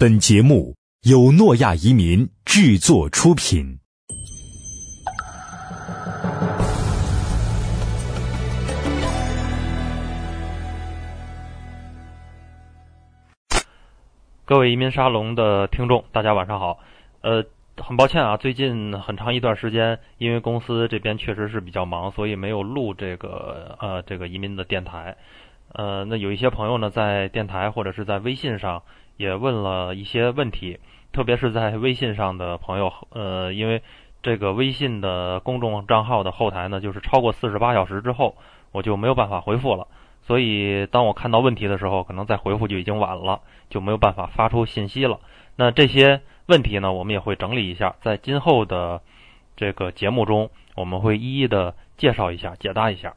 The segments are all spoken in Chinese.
本节目由诺亚移民制作出品。各位移民沙龙的听众，大家晚上好。呃，很抱歉啊，最近很长一段时间，因为公司这边确实是比较忙，所以没有录这个呃这个移民的电台。呃，那有一些朋友呢，在电台或者是在微信上也问了一些问题，特别是在微信上的朋友，呃，因为这个微信的公众账号的后台呢，就是超过四十八小时之后，我就没有办法回复了。所以，当我看到问题的时候，可能再回复就已经晚了，就没有办法发出信息了。那这些问题呢，我们也会整理一下，在今后的这个节目中，我们会一一的介绍一下、解答一下。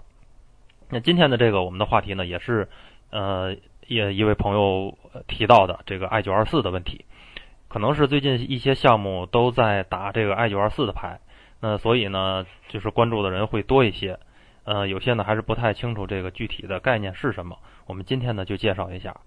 那今天的这个我们的话题呢，也是呃，也一位朋友提到的这个 I 九二四的问题，可能是最近一些项目都在打这个 I 九二四的牌，那所以呢，就是关注的人会多一些。呃，有些呢还是不太清楚这个具体的概念是什么。我们今天呢就介绍一下。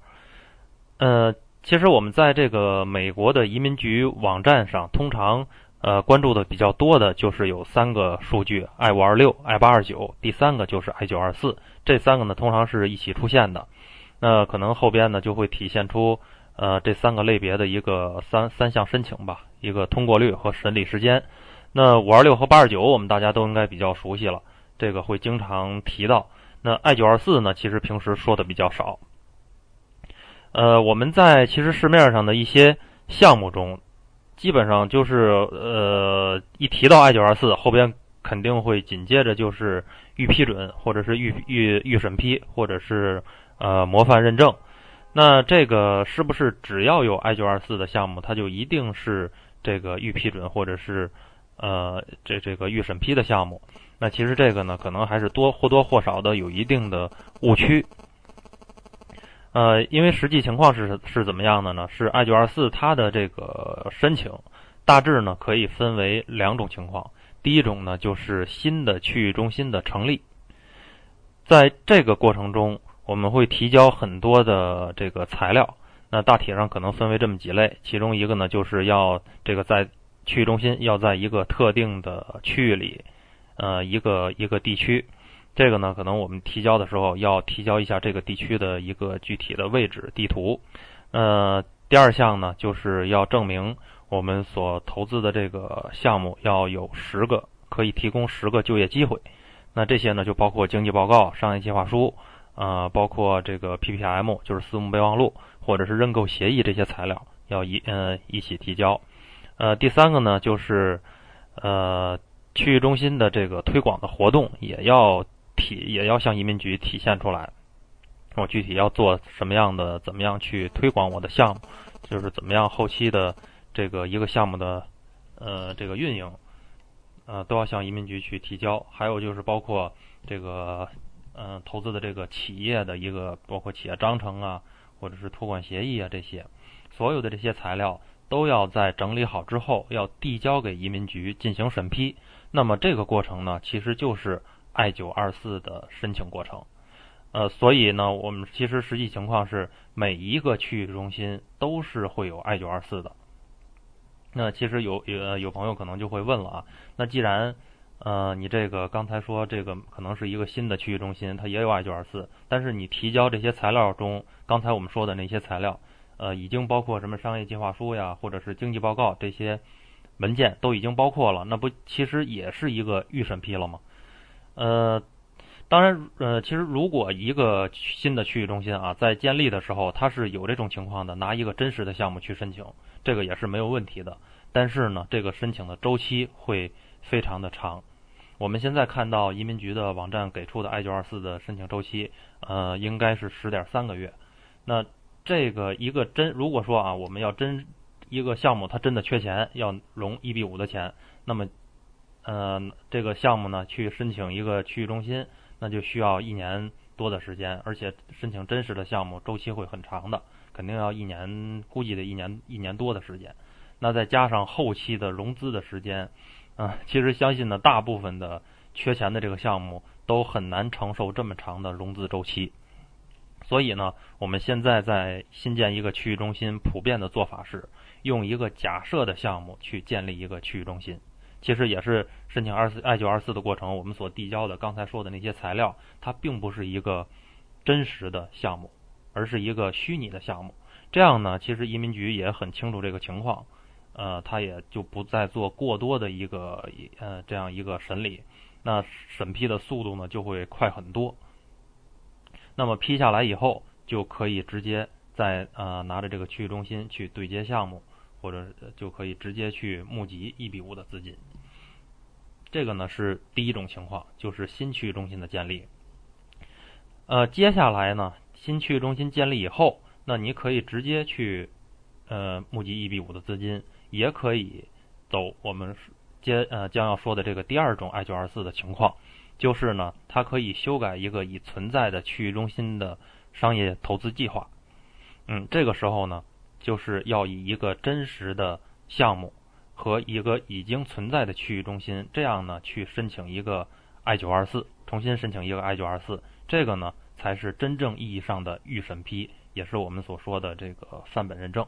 呃，其实我们在这个美国的移民局网站上，通常呃关注的比较多的就是有三个数据：I 五二六、I 八二九，第三个就是 I 九二四。这三个呢通常是一起出现的。那可能后边呢就会体现出呃这三个类别的一个三三项申请吧，一个通过率和审理时间。那五二六和八二九我们大家都应该比较熟悉了。这个会经常提到。那 I 九二四呢？其实平时说的比较少。呃，我们在其实市面上的一些项目中，基本上就是呃，一提到 I 九二四，后边肯定会紧接着就是预批准，或者是预预预审批，或者是呃模范认证。那这个是不是只要有 I 九二四的项目，它就一定是这个预批准，或者是呃这这个预审批的项目？那其实这个呢，可能还是多或多或少的有一定的误区。呃，因为实际情况是是怎么样的呢？是 I 九二四它的这个申请大致呢可以分为两种情况。第一种呢就是新的区域中心的成立，在这个过程中我们会提交很多的这个材料。那大体上可能分为这么几类，其中一个呢就是要这个在区域中心要在一个特定的区域里。呃，一个一个地区，这个呢，可能我们提交的时候要提交一下这个地区的一个具体的位置地图。呃，第二项呢，就是要证明我们所投资的这个项目要有十个可以提供十个就业机会。那这些呢，就包括经济报告、商业计划书，呃，包括这个 PPM，就是私募备忘录，或者是认购协议这些材料要一呃一起提交。呃，第三个呢，就是呃。区域中心的这个推广的活动也要体也要向移民局体现出来。我具体要做什么样的，怎么样去推广我的项目，就是怎么样后期的这个一个项目的呃这个运营，呃都要向移民局去提交。还有就是包括这个嗯投资的这个企业的一个包括企业章程啊，或者是托管协议啊这些，所有的这些材料都要在整理好之后要递交给移民局进行审批。那么这个过程呢，其实就是 I 九二四的申请过程，呃，所以呢，我们其实实际情况是每一个区域中心都是会有 I 九二四的。那其实有有有朋友可能就会问了啊，那既然呃你这个刚才说这个可能是一个新的区域中心，它也有 I 九二四，但是你提交这些材料中，刚才我们说的那些材料，呃，已经包括什么商业计划书呀，或者是经济报告这些。文件都已经包括了，那不其实也是一个预审批了吗？呃，当然，呃，其实如果一个新的区域中心啊，在建立的时候，它是有这种情况的，拿一个真实的项目去申请，这个也是没有问题的。但是呢，这个申请的周期会非常的长。我们现在看到移民局的网站给出的 I 九二四的申请周期，呃，应该是十点三个月。那这个一个真，如果说啊，我们要真。一个项目它真的缺钱，要融一比五的钱，那么，呃，这个项目呢去申请一个区域中心，那就需要一年多的时间，而且申请真实的项目周期会很长的，肯定要一年，估计得一年一年多的时间。那再加上后期的融资的时间，啊，其实相信呢，大部分的缺钱的这个项目都很难承受这么长的融资周期。所以呢，我们现在在新建一个区域中心，普遍的做法是用一个假设的项目去建立一个区域中心。其实也是申请二四 I 九二四的过程，我们所递交的刚才说的那些材料，它并不是一个真实的项目，而是一个虚拟的项目。这样呢，其实移民局也很清楚这个情况，呃，他也就不再做过多的一个呃这样一个审理，那审批的速度呢就会快很多。那么批下来以后，就可以直接在呃拿着这个区域中心去对接项目，或者就可以直接去募集一比五的资金。这个呢是第一种情况，就是新区域中心的建立。呃，接下来呢，新区域中心建立以后，那你可以直接去呃募集一比五的资金，也可以走我们接呃将要说的这个第二种 I 九二四的情况。就是呢，它可以修改一个已存在的区域中心的商业投资计划。嗯，这个时候呢，就是要以一个真实的项目和一个已经存在的区域中心，这样呢去申请一个 I 九二四，重新申请一个 I 九二四，这个呢才是真正意义上的预审批，也是我们所说的这个范本认证。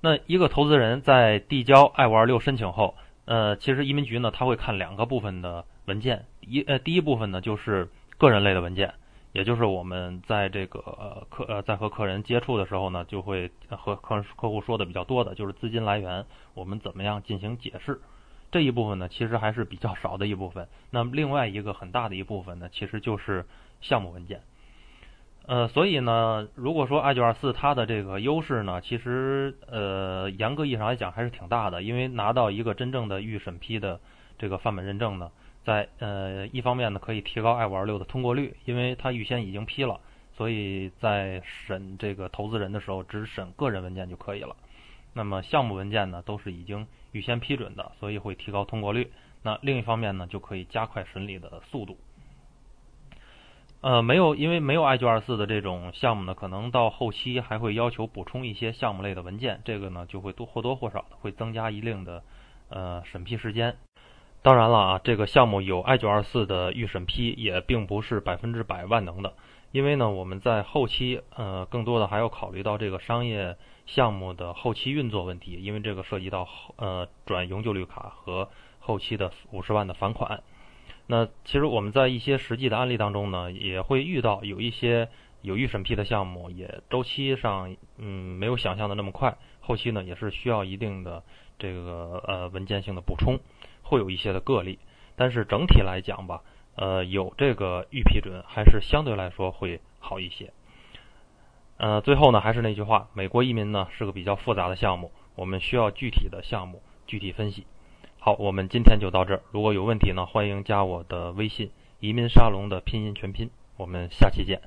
那一个投资人在递交 I 五二六申请后。呃，其实移民局呢，他会看两个部分的文件，一呃，第一部分呢就是个人类的文件，也就是我们在这个客呃在和客人接触的时候呢，就会和客客户说的比较多的，就是资金来源，我们怎么样进行解释，这一部分呢，其实还是比较少的一部分。那么另外一个很大的一部分呢，其实就是项目文件。呃，所以呢，如果说 I 九二四它的这个优势呢，其实呃，严格意义上来讲还是挺大的，因为拿到一个真正的预审批的这个范本认证呢，在呃一方面呢，可以提高 I 五二六的通过率，因为它预先已经批了，所以在审这个投资人的时候，只审个人文件就可以了。那么项目文件呢，都是已经预先批准的，所以会提高通过率。那另一方面呢，就可以加快审理的速度。呃，没有，因为没有 I 九二四的这种项目呢，可能到后期还会要求补充一些项目类的文件，这个呢就会多或多或少的会增加一定的呃审批时间。当然了啊，这个项目有 I 九二四的预审批也并不是百分之百万能的，因为呢我们在后期呃更多的还要考虑到这个商业项目的后期运作问题，因为这个涉及到呃转永久绿卡和后期的五十万的返款。那其实我们在一些实际的案例当中呢，也会遇到有一些有预审批的项目，也周期上嗯没有想象的那么快，后期呢也是需要一定的这个呃文件性的补充，会有一些的个例，但是整体来讲吧，呃有这个预批准还是相对来说会好一些。呃，最后呢还是那句话，美国移民呢是个比较复杂的项目，我们需要具体的项目具体分析。好，我们今天就到这儿。如果有问题呢，欢迎加我的微信“移民沙龙”的拼音全拼。我们下期见。